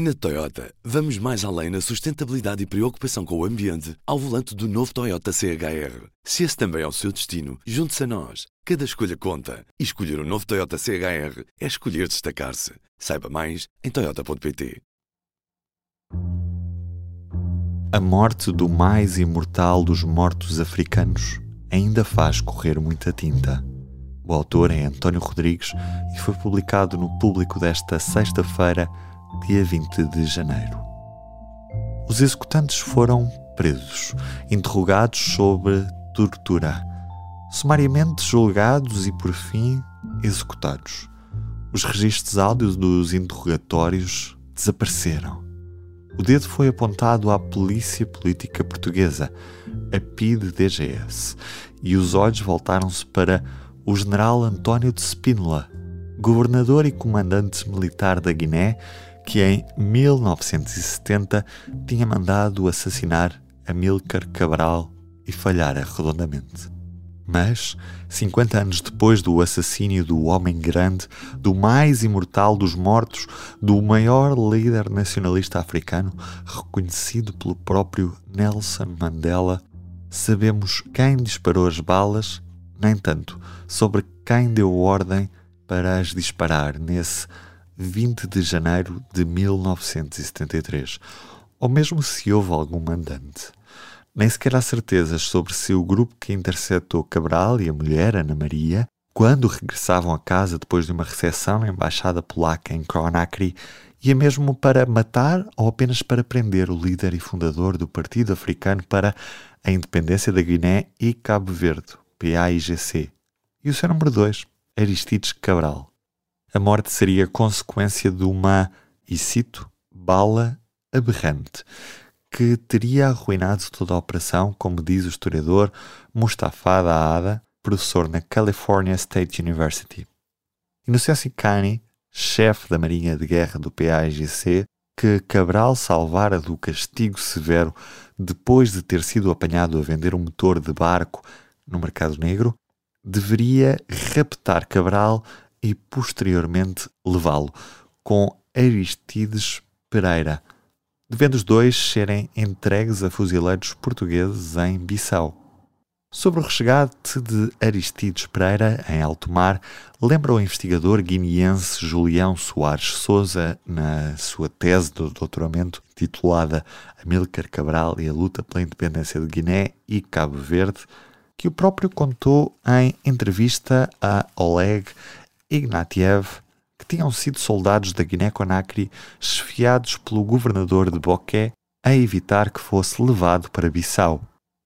Na Toyota, vamos mais além na sustentabilidade e preocupação com o ambiente ao volante do novo Toyota CHR. Se esse também é o seu destino, junte-se a nós. Cada escolha conta. E escolher o um novo Toyota CHR é escolher destacar-se. Saiba mais em Toyota.pt. A morte do mais imortal dos mortos africanos ainda faz correr muita tinta. O autor é António Rodrigues e foi publicado no público desta sexta-feira dia 20 de janeiro. Os executantes foram presos, interrogados sobre tortura, sumariamente julgados e, por fim, executados. Os registros áudios dos interrogatórios desapareceram. O dedo foi apontado à Polícia Política Portuguesa, a PIDE-DGS, e os olhos voltaram-se para o general António de Spínola, governador e comandante militar da Guiné, que em 1970 tinha mandado assassinar Amílcar Cabral e falhara redondamente. Mas, 50 anos depois do assassínio do Homem Grande, do mais imortal dos mortos, do maior líder nacionalista africano, reconhecido pelo próprio Nelson Mandela, sabemos quem disparou as balas, nem tanto sobre quem deu ordem para as disparar nesse 20 de janeiro de 1973, ou mesmo se houve algum mandante. Nem sequer há certezas sobre se o grupo que interceptou Cabral e a mulher, Ana Maria, quando regressavam a casa depois de uma recepção na embaixada polaca em Conakry, ia mesmo para matar ou apenas para prender o líder e fundador do Partido Africano para a Independência da Guiné e Cabo Verde, PAIGC, e o seu número 2, Aristides Cabral a morte seria consequência de uma, e cito, bala aberrante, que teria arruinado toda a operação, como diz o historiador Mustafa Daada, professor na California State University. Inocêncio Cani, chefe da Marinha de Guerra do PAIGC, que Cabral salvara do castigo severo depois de ter sido apanhado a vender um motor de barco no mercado negro, deveria raptar Cabral e posteriormente levá-lo, com Aristides Pereira, devendo os dois serem entregues a fuzileiros portugueses em Bissau. Sobre o resgate de Aristides Pereira em alto mar, lembra o investigador guineense Julião Soares Souza, na sua tese de doutoramento titulada Amílcar Cabral e a luta pela independência de Guiné e Cabo Verde, que o próprio contou em entrevista a Oleg Ignatiev, que tinham sido soldados da Guiné-Conakry esfiados pelo governador de Boqué a evitar que fosse levado para Bissau.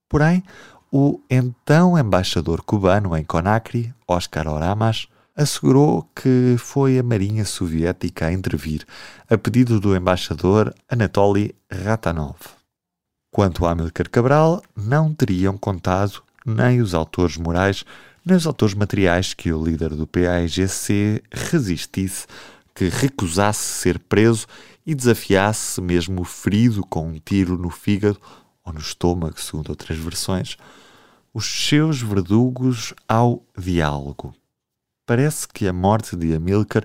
Porém, o então embaixador cubano em Conakry, Oscar Oramas, assegurou que foi a Marinha Soviética a intervir, a pedido do embaixador Anatoly Ratanov. Quanto a Amilcar Cabral, não teriam contado nem os autores morais nos autores materiais que o líder do PAIGC resistisse, que recusasse ser preso e desafiasse, mesmo ferido com um tiro no fígado ou no estômago, segundo outras versões, os seus verdugos ao diálogo. Parece que a morte de Amilcar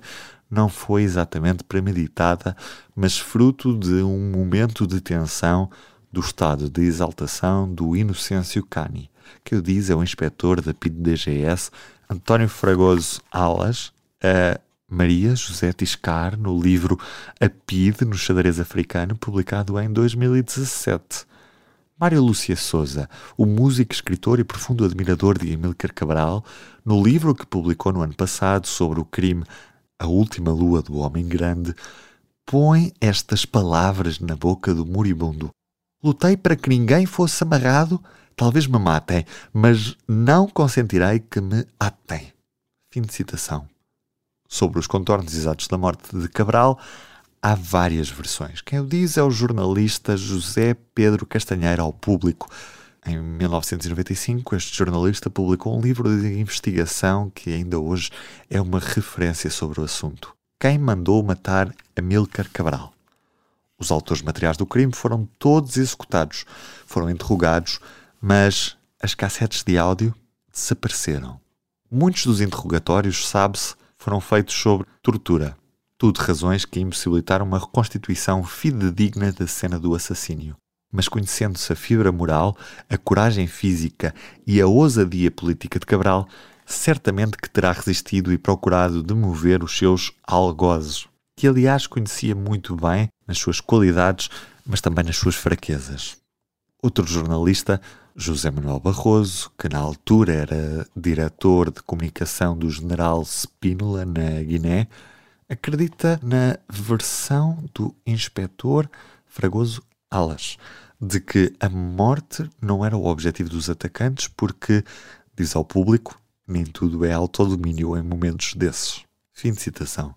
não foi exatamente premeditada, mas fruto de um momento de tensão do estado de exaltação do Inocêncio Cani que o diz é o inspetor da PID-DGS, António Fragoso Alas, a Maria José Tiscar, no livro A PID no xadrez africano, publicado em 2017. Mário Lúcia Souza, o músico, escritor e profundo admirador de Amílcar Cabral, no livro que publicou no ano passado sobre o crime A Última Lua do Homem Grande, põe estas palavras na boca do moribundo. Lutei para que ninguém fosse amarrado Talvez me matem, mas não consentirei que me atem. Fim de citação. Sobre os contornos exatos da morte de Cabral, há várias versões. Quem o diz é o jornalista José Pedro Castanheira ao público. Em 1995, este jornalista publicou um livro de investigação que ainda hoje é uma referência sobre o assunto. Quem mandou matar Amílcar Cabral? Os autores materiais do crime foram todos executados, foram interrogados, mas as cassetes de áudio desapareceram. Muitos dos interrogatórios, sabe-se, foram feitos sobre tortura. Tudo razões que impossibilitaram uma reconstituição fidedigna da cena do assassínio. Mas conhecendo-se a fibra moral, a coragem física e a ousadia política de Cabral, certamente que terá resistido e procurado demover os seus algozes, que aliás conhecia muito bem nas suas qualidades, mas também nas suas fraquezas. Outro jornalista, José Manuel Barroso, que na altura era diretor de comunicação do general Spínola na Guiné, acredita na versão do inspetor Fragoso Alas, de que a morte não era o objetivo dos atacantes porque, diz ao público, nem tudo é autodomínio em momentos desses. Fim de citação.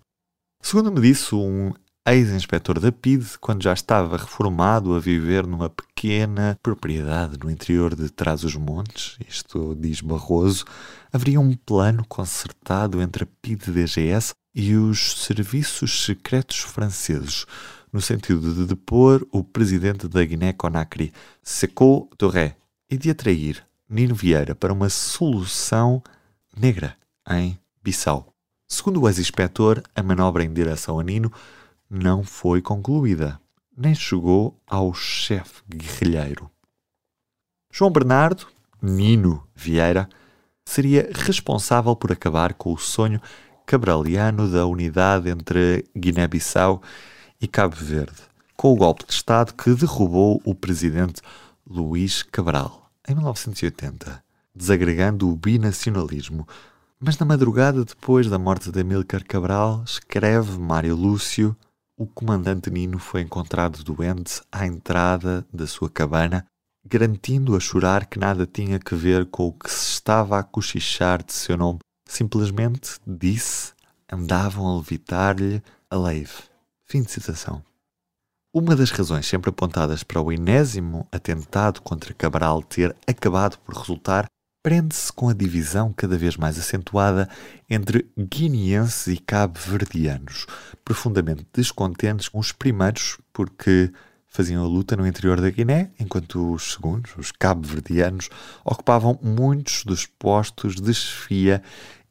Segundo me disse um ex-inspetor da PID, quando já estava reformado a viver numa pequena propriedade no interior de Trás-os-Montes, isto diz Barroso, haveria um plano concertado entre a PID-DGS e os serviços secretos franceses, no sentido de depor o presidente da Guiné-Conakry, Sekou Touré, e de atrair Nino Vieira para uma solução negra em Bissau. Segundo o ex-inspetor, a manobra em direção a Nino não foi concluída, nem chegou ao chefe guerrilheiro. João Bernardo, Nino Vieira, seria responsável por acabar com o sonho cabraliano da unidade entre Guiné-Bissau e Cabo Verde, com o golpe de Estado que derrubou o presidente Luís Cabral em 1980, desagregando o binacionalismo. Mas na madrugada depois da morte de Amílcar Cabral, escreve Mário Lúcio o comandante Nino foi encontrado doente à entrada da sua cabana, garantindo a chorar que nada tinha que ver com o que se estava a cochichar de seu nome. Simplesmente disse, andavam a levitar-lhe a leve. Fim de citação. Uma das razões sempre apontadas para o enésimo atentado contra Cabral ter acabado por resultar prende-se com a divisão cada vez mais acentuada entre guineenses e cabo-verdianos, profundamente descontentes com os primeiros porque faziam a luta no interior da Guiné, enquanto os segundos, os cabo-verdianos, ocupavam muitos dos postos de chefia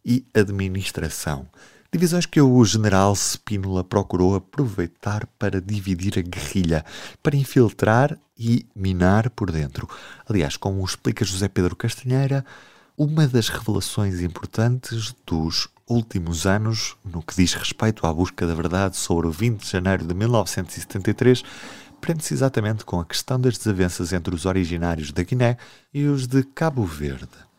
e administração. Divisões que o general Spínola procurou aproveitar para dividir a guerrilha, para infiltrar e minar por dentro. Aliás, como explica José Pedro Castanheira, uma das revelações importantes dos últimos anos no que diz respeito à busca da verdade sobre o 20 de janeiro de 1973 prende-se exatamente com a questão das desavenças entre os originários da Guiné e os de Cabo Verde.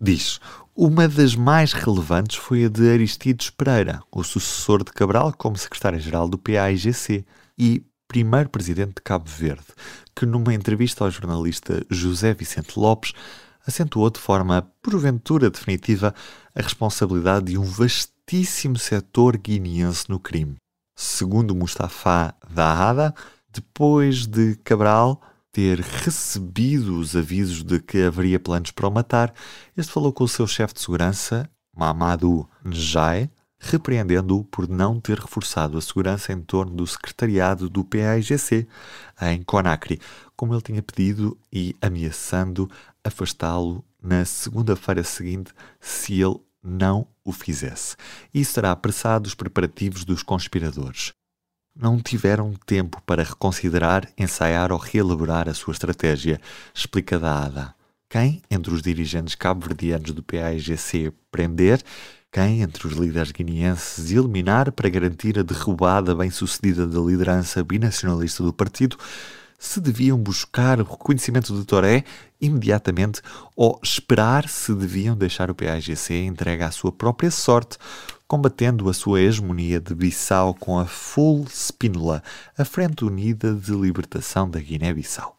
Diz: uma das mais relevantes foi a de Aristides Pereira, o sucessor de Cabral como secretário-geral do PAIGC e primeiro presidente de Cabo Verde, que numa entrevista ao jornalista José Vicente Lopes acentuou de forma porventura definitiva a responsabilidade de um vastíssimo setor guineense no crime. Segundo Mustafa Dahada, depois de Cabral, ter recebido os avisos de que haveria planos para o matar, este falou com o seu chefe de segurança, Mamadou Njai, repreendendo-o por não ter reforçado a segurança em torno do secretariado do PAIGC em Conakry, como ele tinha pedido e ameaçando afastá-lo na segunda-feira seguinte se ele não o fizesse. Isso terá apressado os preparativos dos conspiradores não tiveram tempo para reconsiderar, ensaiar ou reelaborar a sua estratégia, explica Ada. Quem, entre os dirigentes cabo-verdianos do PAIGC, prender, quem, entre os líderes guineenses, eliminar para garantir a derrubada bem-sucedida da liderança binacionalista do partido, se deviam buscar o reconhecimento de Toré imediatamente ou esperar se deviam deixar o PAIGC entregue à sua própria sorte, combatendo a sua hegemonia de Bissau com a Full Spínola, a Frente Unida de Libertação da Guiné-Bissau.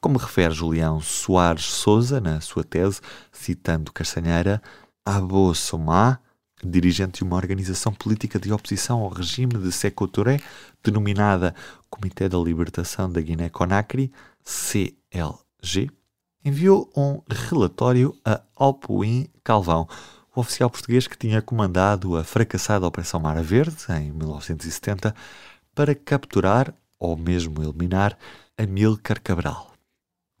Como refere Julião Soares Souza na sua tese, citando Castanheira, Abo Somá, dirigente de uma organização política de oposição ao regime de Sekou Touré, denominada Comitê da Libertação da Guiné-Conakry, CLG, enviou um relatório a Alpuin Calvão, o oficial português que tinha comandado a fracassada Operação Mar Verde, em 1970, para capturar ou mesmo eliminar Amílcar Cabral.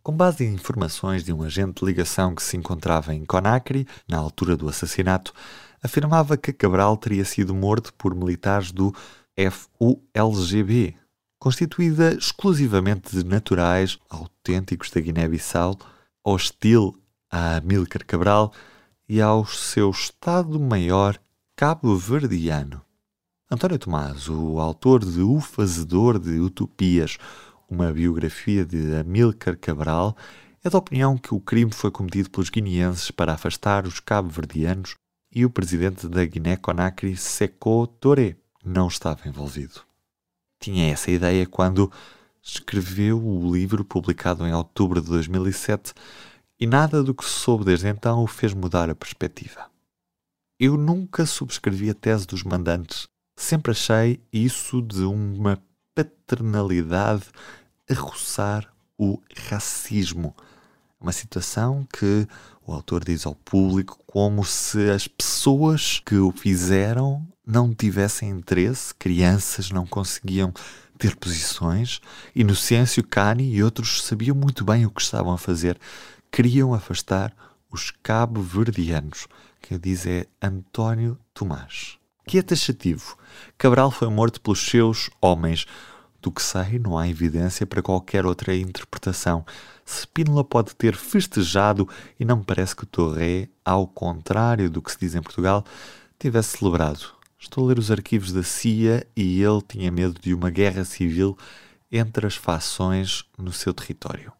Com base em informações de um agente de ligação que se encontrava em Conakry, na altura do assassinato, afirmava que Cabral teria sido morto por militares do FULGB, constituída exclusivamente de naturais autênticos da Guiné-Bissau, hostil a Amílcar Cabral e ao seu Estado-Maior cabo-verdiano. António Tomás, o autor de O Fazedor de Utopias, uma biografia de Amílcar Cabral, é da opinião que o crime foi cometido pelos guineenses para afastar os cabo-verdianos e o presidente da Guiné-Conakry, Sekou Touré, não estava envolvido. Tinha essa ideia quando escreveu o livro publicado em outubro de 2007 e nada do que soube desde então o fez mudar a perspectiva. Eu nunca subscrevi a tese dos mandantes, sempre achei isso de uma paternalidade a roçar o racismo. Uma situação que o autor diz ao público como se as pessoas que o fizeram não tivessem interesse, crianças não conseguiam ter posições, Inocêncio Cani e outros sabiam muito bem o que estavam a fazer, queriam afastar os cabo-verdianos, que diz é António Tomás. Que é taxativo. Cabral foi morto pelos seus homens, do que sei, não há evidência para qualquer outra interpretação. Spínola pode ter festejado e não me parece que Torré, ao contrário do que se diz em Portugal, tivesse celebrado. Estou a ler os arquivos da CIA e ele tinha medo de uma guerra civil entre as fações no seu território.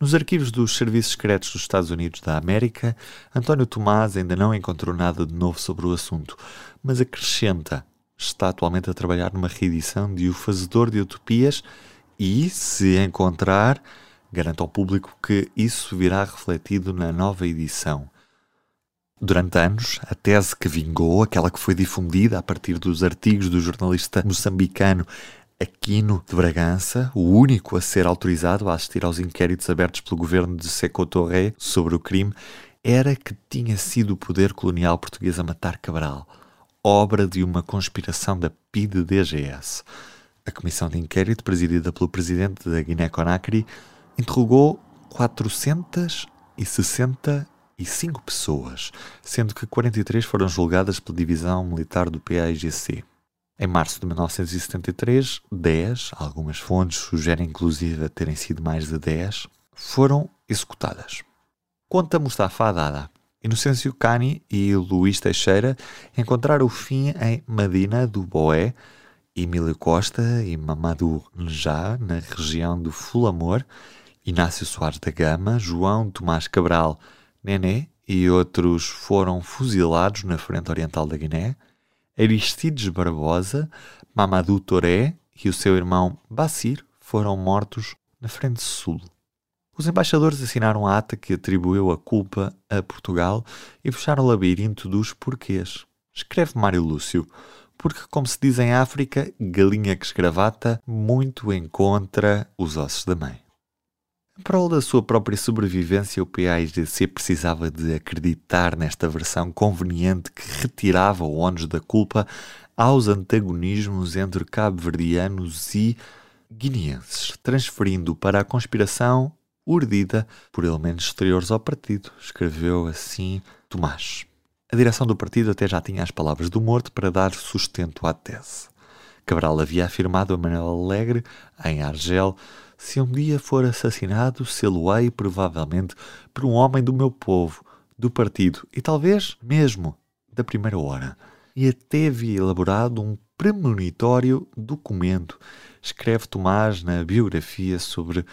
Nos arquivos dos Serviços Secretos dos Estados Unidos da América, António Tomás ainda não encontrou nada de novo sobre o assunto, mas acrescenta está atualmente a trabalhar numa reedição de O Fazedor de Utopias e, se encontrar, garante ao público que isso virá refletido na nova edição. Durante anos, a tese que vingou, aquela que foi difundida a partir dos artigos do jornalista moçambicano Aquino de Bragança, o único a ser autorizado a assistir aos inquéritos abertos pelo governo de Seco Torré sobre o crime, era que tinha sido o poder colonial português a matar Cabral obra de uma conspiração da PIDE-DGS. A comissão de inquérito, presidida pelo presidente da Guiné-Conakry, interrogou 465 pessoas, sendo que 43 foram julgadas pela divisão militar do PAIGC. Em março de 1973, 10, algumas fontes sugerem inclusive terem sido mais de 10, foram executadas. Conta Mustafa Dada, Inocêncio Cani e Luís Teixeira encontraram o fim em Medina do Boé, Emílio Costa e Mamadou Njá, na região do Fulamor, Inácio Soares da Gama, João Tomás Cabral, Nené e outros foram fuzilados na frente oriental da Guiné, Aristides Barbosa, Mamadou Toré e o seu irmão Bassir foram mortos na frente sul. Os embaixadores assinaram a ata que atribuiu a culpa a Portugal e fecharam o labirinto dos porquês. Escreve Mário Lúcio, porque, como se diz em África, galinha que escravata muito encontra os ossos da mãe. Em prol da sua própria sobrevivência, o PAIGC precisava de acreditar nesta versão conveniente que retirava o ónus da culpa aos antagonismos entre cabo-verdianos e guineenses, transferindo para a conspiração urdida por elementos exteriores ao partido, escreveu assim Tomás. A direção do partido até já tinha as palavras do morto para dar sustento à tese. Cabral havia afirmado a Manuel Alegre, em Argel, se um dia for assassinado, sê-lo-ei provavelmente por um homem do meu povo, do partido e talvez mesmo da primeira hora. E até havia elaborado um premonitório documento, escreve Tomás na biografia sobre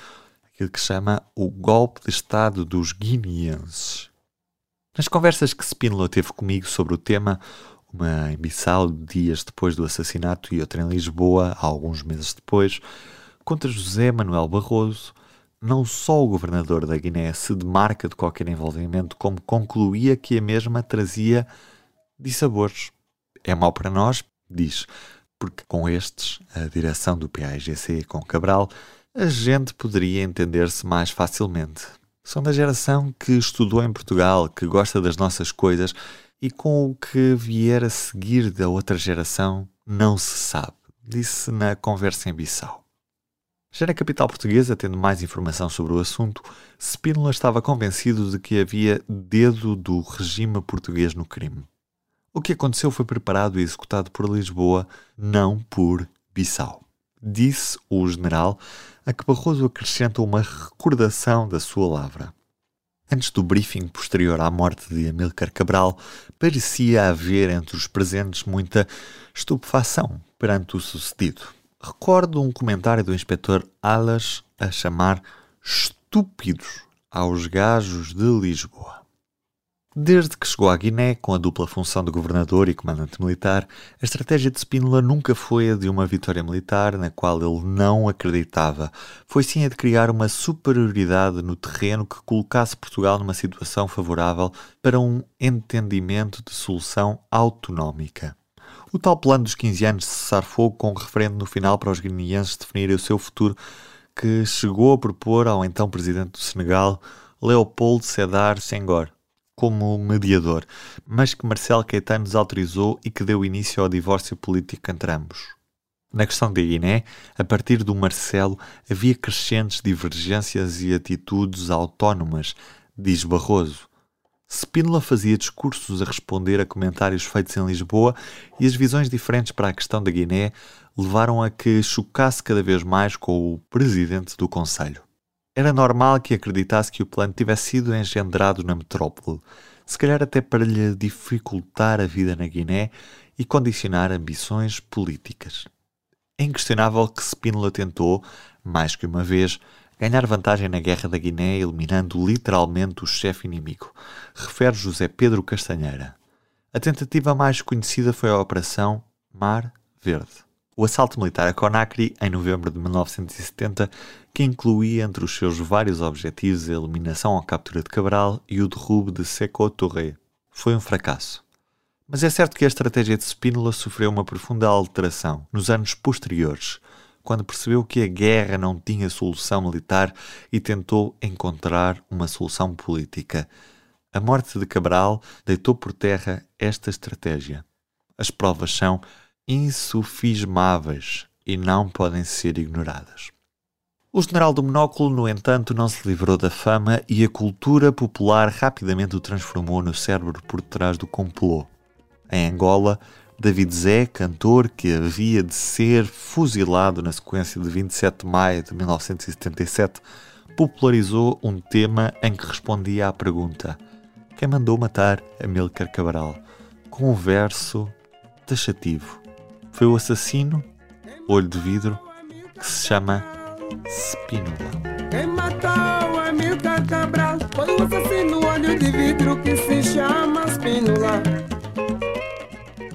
aquilo que chama o golpe de Estado dos guineenses. Nas conversas que Spínola teve comigo sobre o tema, uma em Bissau dias depois do assassinato e outra em Lisboa, alguns meses depois, contra José Manuel Barroso, não só o governador da Guiné se demarca de qualquer envolvimento, como concluía que a mesma trazia dissabores. É mau para nós, diz, porque com estes, a direção do PAIGC com Cabral a gente poderia entender-se mais facilmente. São da geração que estudou em Portugal, que gosta das nossas coisas e com o que vier a seguir da outra geração não se sabe, disse na conversa em Bissau. Já na capital portuguesa, tendo mais informação sobre o assunto, Spínola estava convencido de que havia dedo do regime português no crime. O que aconteceu foi preparado e executado por Lisboa, não por Bissau. Disse o general, a que Barroso acrescenta uma recordação da sua lavra. Antes do briefing posterior à morte de Amílcar Cabral, parecia haver entre os presentes muita estupefação perante o sucedido. Recordo um comentário do inspetor Alas a chamar estúpidos aos gajos de Lisboa. Desde que chegou à Guiné, com a dupla função de governador e comandante militar, a estratégia de Spínola nunca foi a de uma vitória militar na qual ele não acreditava. Foi sim a de criar uma superioridade no terreno que colocasse Portugal numa situação favorável para um entendimento de solução autonómica. O tal plano dos 15 anos de cessar fogo com um referendo no final para os guineenses definirem o seu futuro, que chegou a propor ao então presidente do Senegal, Leopoldo Sedar Senghor como mediador, mas que Marcelo Caetano desautorizou e que deu início ao divórcio político entre ambos. Na questão da Guiné, a partir do Marcelo, havia crescentes divergências e atitudes autónomas, diz Barroso. Spínola fazia discursos a responder a comentários feitos em Lisboa e as visões diferentes para a questão da Guiné levaram a que chocasse cada vez mais com o presidente do Conselho. Era normal que acreditasse que o plano tivesse sido engendrado na metrópole, se calhar até para lhe dificultar a vida na Guiné e condicionar ambições políticas. É inquestionável que Spínola tentou, mais que uma vez, ganhar vantagem na Guerra da Guiné, eliminando literalmente o chefe inimigo, refere José Pedro Castanheira. A tentativa mais conhecida foi a Operação Mar Verde. O assalto militar a Conakry, em novembro de 1970, que incluía entre os seus vários objetivos a eliminação ou captura de Cabral e o derrube de Seco Touré, foi um fracasso. Mas é certo que a estratégia de Spínola sofreu uma profunda alteração nos anos posteriores, quando percebeu que a guerra não tinha solução militar e tentou encontrar uma solução política. A morte de Cabral deitou por terra esta estratégia. As provas são insufismáveis e não podem ser ignoradas. O general do monóculo, no entanto, não se livrou da fama e a cultura popular rapidamente o transformou no cérebro por trás do complô. Em Angola, David Zé, cantor que havia de ser fuzilado na sequência de 27 de maio de 1977, popularizou um tema em que respondia à pergunta: Quem mandou matar Amílcar Cabral? Com um verso taxativo foi o assassino, olho de vidro, que se chama Spínola.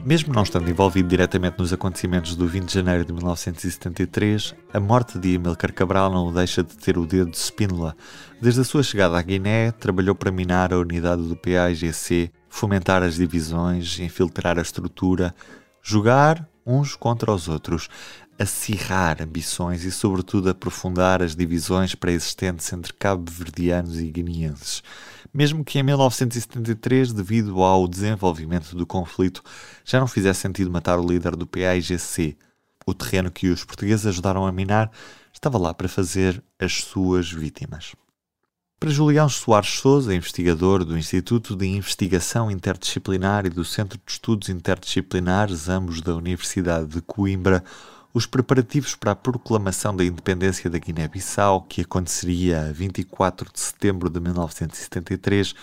Mesmo não estando envolvido diretamente nos acontecimentos do 20 de janeiro de 1973, a morte de Amilcar Cabral não o deixa de ter o dedo de Spínola. Desde a sua chegada à Guiné, trabalhou para minar a unidade do PAIGC, fomentar as divisões, infiltrar a estrutura, jogar uns contra os outros, acirrar ambições e, sobretudo, aprofundar as divisões pré-existentes entre cabo-verdianos e guineenses. Mesmo que em 1973, devido ao desenvolvimento do conflito, já não fizesse sentido matar o líder do PAIGC, o terreno que os portugueses ajudaram a minar estava lá para fazer as suas vítimas. Para Julião Soares Souza, investigador do Instituto de Investigação Interdisciplinar e do Centro de Estudos Interdisciplinares, ambos da Universidade de Coimbra, os preparativos para a proclamação da independência da Guiné-Bissau, que aconteceria a 24 de setembro de 1973,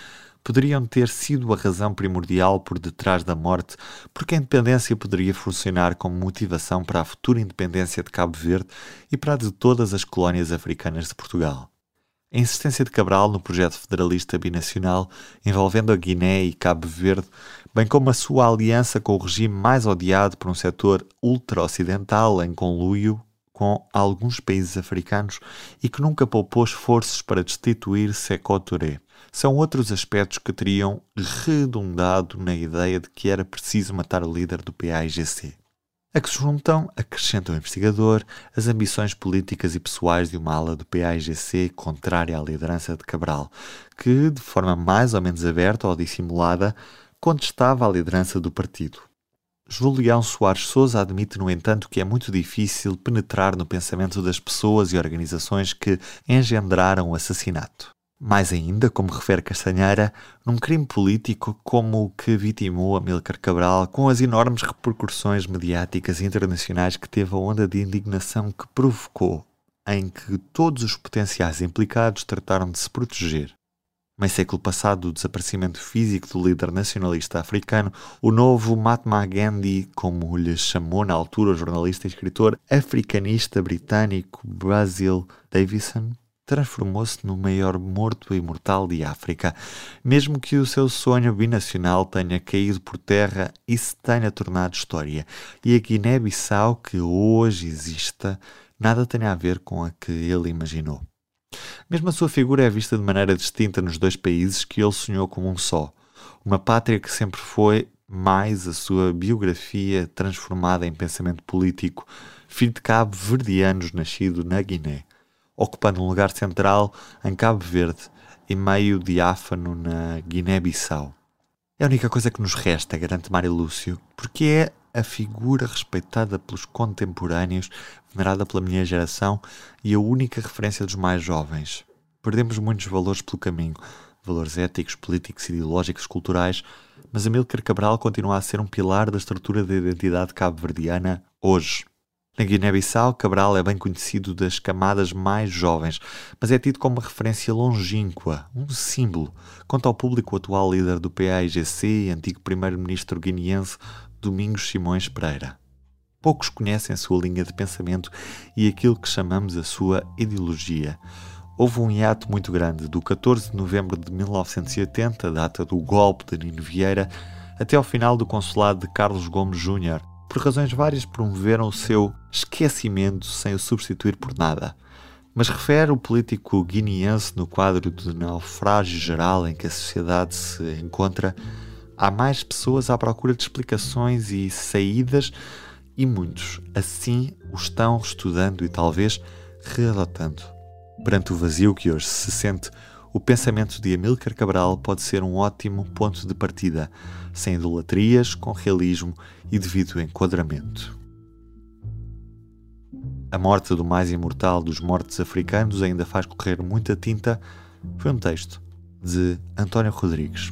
poderiam ter sido a razão primordial por detrás da morte, porque a independência poderia funcionar como motivação para a futura independência de Cabo Verde e para a de todas as colónias africanas de Portugal. A insistência de Cabral no projeto federalista binacional envolvendo a Guiné e Cabo Verde, bem como a sua aliança com o regime mais odiado por um setor ultra-ocidental em conluio com alguns países africanos e que nunca poupou esforços para destituir Seco Touré. São outros aspectos que teriam redundado na ideia de que era preciso matar o líder do PAIGC a que se juntam, acrescenta o investigador, as ambições políticas e pessoais de uma ala do PAIGC contrária à liderança de Cabral, que, de forma mais ou menos aberta ou dissimulada, contestava a liderança do partido. Julião Soares Souza admite, no entanto, que é muito difícil penetrar no pensamento das pessoas e organizações que engendraram o assassinato. Mais ainda, como refere Castanheira, num crime político como o que vitimou Amílcar Cabral, com as enormes repercussões mediáticas internacionais que teve a onda de indignação que provocou, em que todos os potenciais implicados trataram de se proteger. Meio século passado, o desaparecimento físico do líder nacionalista africano, o novo Mahatma Gandhi, como lhe chamou na altura o jornalista e escritor africanista britânico Basil Davison, transformou-se no maior morto imortal de África, mesmo que o seu sonho binacional tenha caído por terra e se tenha tornado história, e a Guiné-Bissau que hoje exista nada tenha a ver com a que ele imaginou. Mesmo a sua figura é vista de maneira distinta nos dois países que ele sonhou como um só. Uma pátria que sempre foi mais a sua biografia transformada em pensamento político, filho de cabo-verdianos nascido na Guiné, ocupando um lugar central em Cabo Verde e meio diáfano na Guiné-Bissau. É a única coisa que nos resta, garante Mário Lúcio, porque é a figura respeitada pelos contemporâneos, venerada pela minha geração e a única referência dos mais jovens. Perdemos muitos valores pelo caminho, valores éticos, políticos, ideológicos, culturais, mas Amílcar Cabral continua a ser um pilar da estrutura da identidade cabo-verdiana hoje. Na Guiné-Bissau, Cabral é bem conhecido das camadas mais jovens, mas é tido como uma referência longínqua, um símbolo. Quanto ao público, o atual líder do PAIGC antigo primeiro-ministro guineense Domingos Simões Pereira. Poucos conhecem a sua linha de pensamento e aquilo que chamamos a sua ideologia. Houve um hiato muito grande, do 14 de novembro de 1980, data do golpe de Nino Vieira, até ao final do consulado de Carlos Gomes Júnior. Por razões várias, promoveram o seu esquecimento sem o substituir por nada. Mas refere o político guineense no quadro de naufrágio geral em que a sociedade se encontra Há mais pessoas à procura de explicações e saídas, e muitos assim o estão estudando e talvez readotando. Perante o vazio que hoje se sente, o pensamento de Amílcar Cabral pode ser um ótimo ponto de partida, sem idolatrias, com realismo e devido enquadramento. A morte do mais imortal dos mortos africanos ainda faz correr muita tinta foi um texto de António Rodrigues.